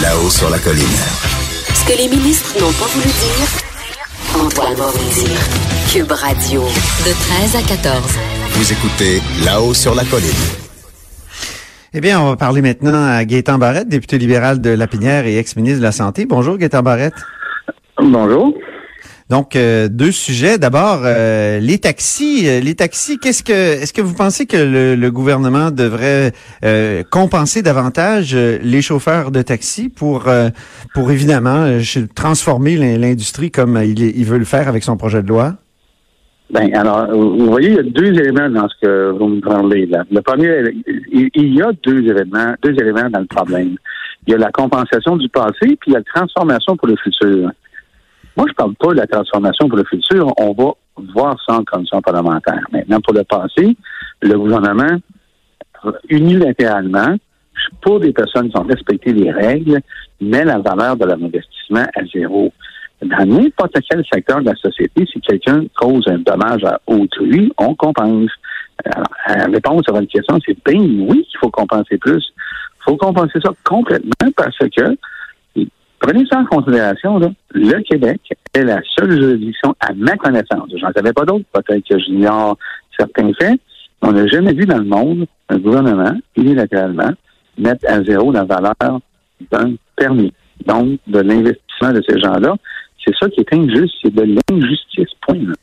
Là-haut sur la colline. Ce que les ministres n'ont pas voulu dire, Antoine va vous le dire. Cube Radio, de 13 à 14. Vous écoutez Là-haut sur la colline. Eh bien, on va parler maintenant à Gaétan Barrette, député libéral de Lapinière et ex-ministre de la Santé. Bonjour, Gaétan Barrette. Bonjour. Donc, euh, deux sujets. D'abord, euh, les taxis. Euh, les taxis, qu'est-ce que, est-ce que vous pensez que le, gouvernement devrait compenser davantage les chauffeurs de taxi pour, pour évidemment transformer l'in- l'industrie comme il, veut le faire avec son projet de loi? Ben, alors, vous voyez, il y a deux éléments dans ce que vous me parlez là. Le premier, il il y a deux éléments, deux éléments dans le problème. Il y a la compensation du passé, puis il y a la transformation pour le futur. Moi, je parle pas de la transformation pour le futur. On va voir ça en commission parlementaire. Maintenant, pour le passé, le gouvernement, unilatéralement, pour des personnes qui ont respecté les règles, met la valeur de leur investissement à zéro. Dans n'importe quel secteur de la société, si quelqu'un cause un dommage à autrui, on compense. Alors, la réponse à votre question, c'est ben oui qu'il faut compenser plus. Il faut compenser ça complètement parce que Prenez ça en considération, là. le Québec est la seule juridiction, à ma connaissance, j'en savais pas d'autres, peut-être que j'ignore certains faits, on n'a jamais vu dans le monde un gouvernement, unilatéralement, mettre à zéro la valeur d'un permis. Donc, de l'investissement de ces gens-là. C'est ça qui est injuste, c'est de l'injustice, point. là.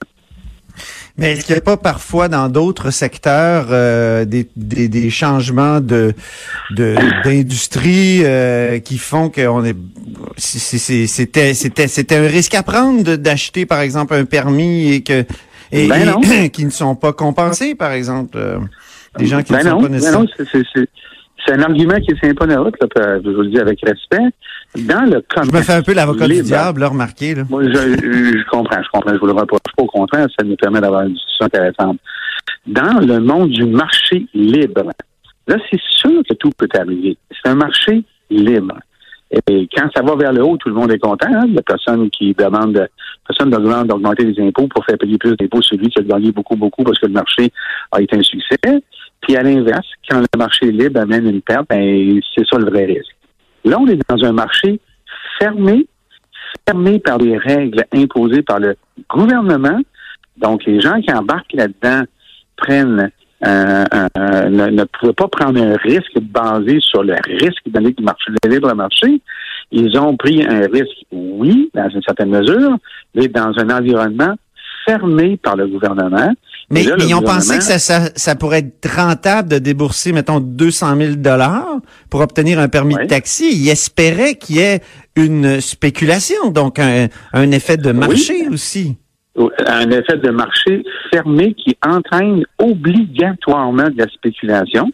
Mais est-ce qu'il n'y a pas parfois dans d'autres secteurs euh, des, des, des changements de de- d'industrie euh, qui font qu'on est c'était c'était c'était un risque à prendre d'acheter par exemple un permis et que et, Ben et- qui ne sont pas compensés par exemple euh, des gens qui Ben ne sont non, pas ben nécessairement non, c'est- c'est- c'est- c'est un argument qui tient pas la route, là, je vous le dis avec respect. Dans le je me fais un peu l'avocat du diable là, remarquez là. Moi, je, je comprends, je comprends, je vous le reproche pas. Au contraire, ça nous permet d'avoir une discussion intéressante. Dans le monde du marché libre, là, c'est sûr que tout peut arriver. C'est un marché libre. Et quand ça va vers le haut, tout le monde est content. Hein? Il y a personne qui demande, personne ne demande d'augmenter les impôts pour faire payer plus d'impôts sur lui qui a gagné beaucoup, beaucoup parce que le marché a été un succès. Puis à l'inverse, quand le marché libre amène une perte, ben, c'est ça le vrai risque. Là, on est dans un marché fermé, fermé par des règles imposées par le gouvernement. Donc, les gens qui embarquent là-dedans prennent euh, euh, ne, ne pouvaient pas prendre un risque basé sur le risque donné du marché, le libre marché. Ils ont pris un risque, oui, dans une certaine mesure, mais dans un environnement fermé par le gouvernement. Mais là, ils ont pensé que ça, ça, ça pourrait être rentable de débourser, mettons, 200 000 dollars pour obtenir un permis Oui. de taxi. Ils espéraient qu'il y ait une spéculation, donc un, un effet de marché aussi. un effet de marché fermé qui entraîne obligatoirement de la spéculation.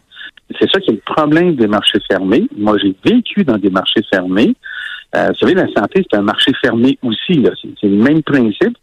C'est ça qui est le problème des marchés fermés. Moi, j'ai vécu dans des marchés fermés. Euh, vous savez, la santé, c'est un marché fermé aussi. c'est le même principe.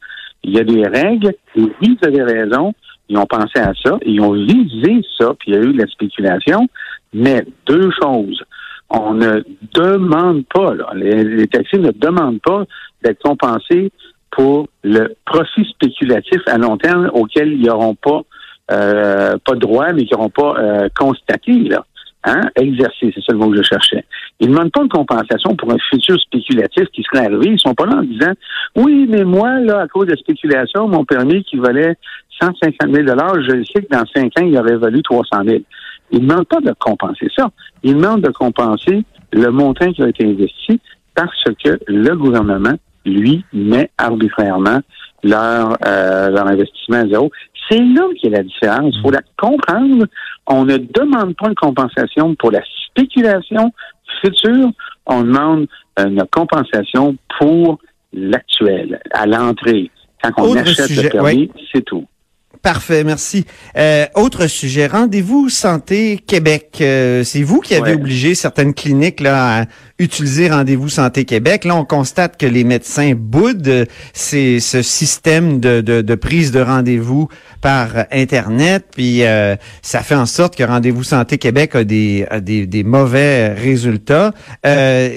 Il y a des règles. Et oui, vous raison. Ils ont pensé à ça. Ils ont visé ça, puis il y a eu de la spéculation. Mais deux choses. On ne demande pas, là, les, taxis ne demandent pas d'être compensés pour le profit spéculatif à long terme auquel ils n'auront pas euh, pas droit, mais qu'ils n'auront pas euh, constaté, là. Hein? Exercer, c'est ça le mot que je cherchais. Ils ne demandent pas une compensation pour un futur spéculatif qui serait arrivé. Ils sont pas là en disant Oui, mais moi, là, à cause de la spéculation, mon permis qui valait 150 000 je sais que dans cinq ans, il aurait valu 300 000 Ils ne demandent pas de compenser ça. Ils demandent de compenser le montant qui a été investi parce que le gouvernement, lui, met arbitrairement leur, euh, leur investissement à zéro. C'est là qu'il y a la différence. Il faut la comprendre. On ne demande pas une compensation pour la spéculation future. On demande une compensation pour l'actuel, à l'entrée. Quand on Autre achète sujet, le permis, c'est tout. Parfait, merci. Euh, autre sujet, rendez-vous Santé Québec. Euh, c'est vous qui avez Ouais. obligé certaines cliniques là, à utiliser Rendez-vous Santé Québec. Là, on constate que les médecins boudent c'est ce système de, de, de prise de rendez-vous par Internet. Puis euh, ça fait en sorte que Rendez-vous Santé Québec a des, a des, des mauvais résultats. Euh,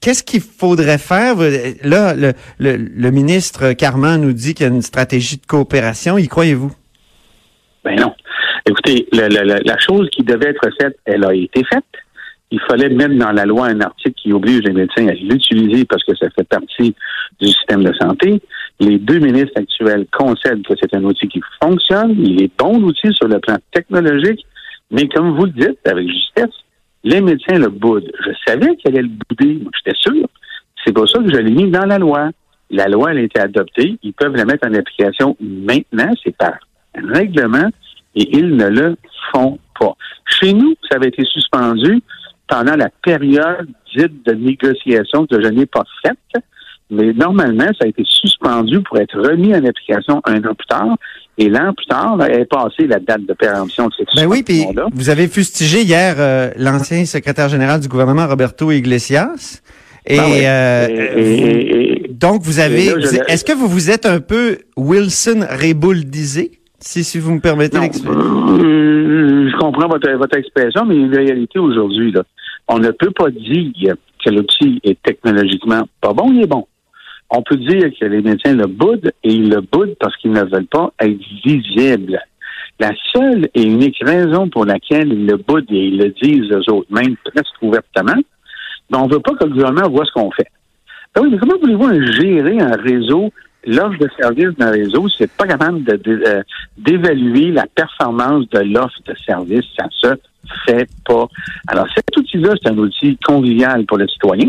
Qu'est-ce qu'il faudrait faire? Là, le, le, le ministre Carman nous dit qu'il y a une stratégie de coopération. Y croyez-vous? Ben non. Écoutez, la, la- chose qui devait être faite, elle a été faite. Il fallait mettre dans la loi un article qui oblige les médecins à l'utiliser parce que ça fait partie du système de santé. Les deux ministres actuels concèdent que c'est un outil qui fonctionne. Il est bon l'outil sur le plan technologique, mais comme vous le dites avec justesse, les médecins le boudent. Je savais qu'elle allait le bouder, moi j'étais sûr. C'est pour ça que je l'ai mis dans la loi. La loi, elle a été adoptée. Ils peuvent la mettre en application maintenant. C'est par règlement et ils ne le font pas. Chez nous, ça avait été suspendu pendant la période dite de négociation que je n'ai pas faite. Mais normalement, ça a été suspendu pour être remis en application un an plus tard. Et l'an plus tard, là, est passée la date de péremption de cette Ben oui, puis vous avez fustigé hier euh, l'ancien secrétaire général du gouvernement, Roberto Iglesias. Et, Ben oui. euh, Et- et- et- donc vous avez, est-ce que vous vous êtes un peu Wilson Rebouldisé, si si vous me permettez l'expression? euh, je comprends votre, votre expression, mais une réalité aujourd'hui, là, on ne peut pas dire que l'outil est technologiquement pas bon, il est bon. On peut dire que les médecins le boudent et ils le boudent parce qu'ils ne veulent pas être visibles. La seule et unique raison pour laquelle ils le boudent et ils le disent eux autres, même presque ouvertement, ben, on ne veut pas que le gouvernement voit ce qu'on fait. Ben oui, mais comment voulez-vous gérer un réseau, l'offre de service d'un réseau, c'est pas capable de- euh, d'évaluer la performance de l'offre de service? Ça se fait pas. Alors, cet outil-là, c'est un outil convivial pour le citoyen.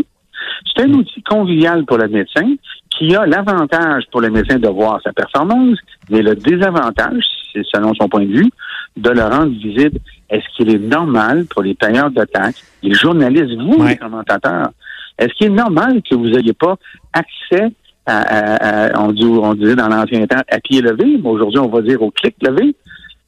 C'est un outil convivial pour le médecin qui a l'avantage pour le médecin de voir sa performance, mais le désavantage, c'est selon son point de vue, de le rendre visible. Est-ce qu'il est normal pour les payeurs de taxes, les journalistes, vous, Ouais. les commentateurs, est-ce qu'il est normal que vous n'ayez pas accès à, à- à- on, dit, on disait dans l'ancien temps, à pied levé, mais aujourd'hui, on va dire au clic levé.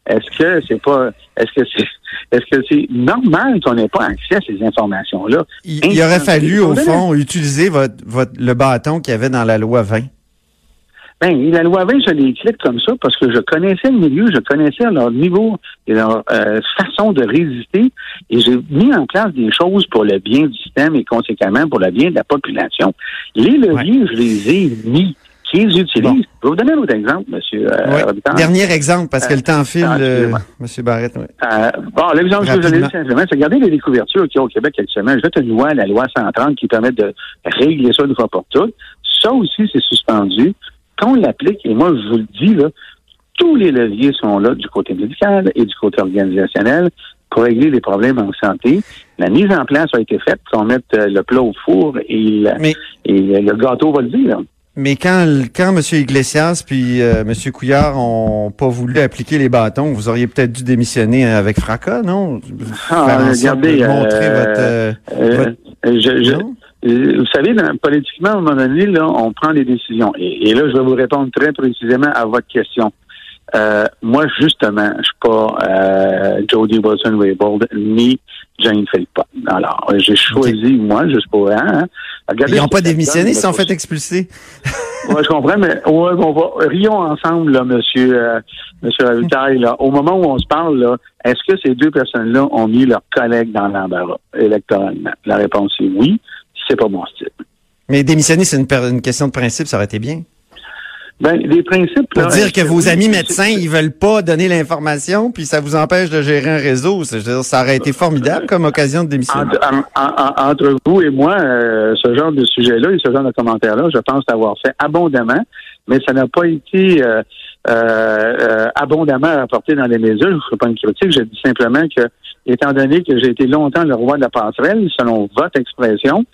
Est-ce que c'est pas, est-ce que c'est, est-ce que c'est normal qu'on n'ait pas accès à ces informations-là? Il, il aurait fallu, au fond, utiliser votre, votre, le bâton qu'il y avait dans la loi 20. Ben, la loi 20, je les clique comme ça parce que je connaissais le milieu, je connaissais leur niveau et leur euh, façon de résister et j'ai mis en place des choses pour le bien du système et conséquemment pour le bien de la population. Les leviers, je les ai mis. Qui les utilisent? Bon. Je vais vous donner un autre exemple, monsieur euh. Dernier exemple, parce que le temps file, euh. Monsieur Barrett. Euh, bon, l'exemple que je vous donne Rapidement. simplement, c'est regarder les découvertures qu'il y a au Québec actuellement. Je vais une loi, la loi 130, qui permet de régler ça une fois pour toutes. Ça aussi, c'est suspendu. Qu'on l'applique, et moi, je vous le dis, là, tous les leviers sont là du côté médical et du côté organisationnel pour régler les problèmes en santé. La mise en place a été faite, qu'on mette euh, le plat au four et, le- Mais, et le gâteau va le dire. mais quand, quand M. Iglesias puis euh, M. Couillard ont pas voulu appliquer les bâtons, vous auriez peut-être dû démissionner avec fracas, non? Ah, regardez, de montrer euh, votre, euh, votre- je- je- Vous savez, dans- politiquement, à un moment donné, là, on prend des décisions. Et, et là, je vais vous répondre très précisément à votre question. Euh, moi, justement, je suis pas euh, Jody Wilson-Raybould ni Jane Philpott. Alors, euh, j'ai choisi, moi, suis pas... Hein, regardez Ils n'ont pas démissionné, ils sont fait expulser? Ouais, je comprends, mais ouais, on va rions ensemble, là, monsieur, euh, monsieur Ravitaille, là. Au moment où on se parle, là, est-ce que ces deux personnes-là ont mis leurs collègues dans l'embarras électoralement? La réponse est oui. C'est pas mon style. Mais démissionner, c'est une, question de principe, ça aurait été bien. Ben, les principes. Pour là, dire que vos amis médecins, ils veulent pas donner l'information, puis ça vous empêche de gérer un réseau. C'est- je veux dire, ça aurait été formidable comme occasion de démissionner. Entre, en- en- entre vous et moi, euh, ce genre de sujet-là et ce genre de commentaires-là, je pense l'avoir fait abondamment, mais ça n'a pas été euh, euh, abondamment rapporté dans les médias. Je ne ferai pas une critique, je dis simplement que, étant donné que j'ai été longtemps le roi de la passerelle, selon votre expression,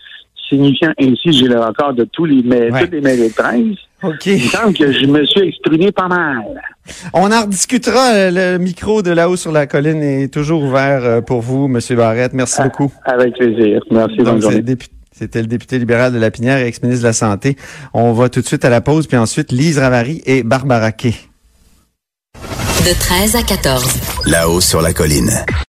signifiant ainsi que j'ai le record de tous les ma- Ouais. toutes les de presse, OK. il me semble que je me suis exprimé pas mal. On en rediscutera. euh, Le micro de là-haut sur la colline est toujours ouvert euh, pour vous, Monsieur Barrette. Merci beaucoup. Avec plaisir. Merci, Donc, journée. C'était le député libéral de la Pinière et ex-ministre de la Santé. On va tout de suite à la pause, puis ensuite Lise Ravary et Barbara Kay. De 13 à 14. Là-haut sur la colline.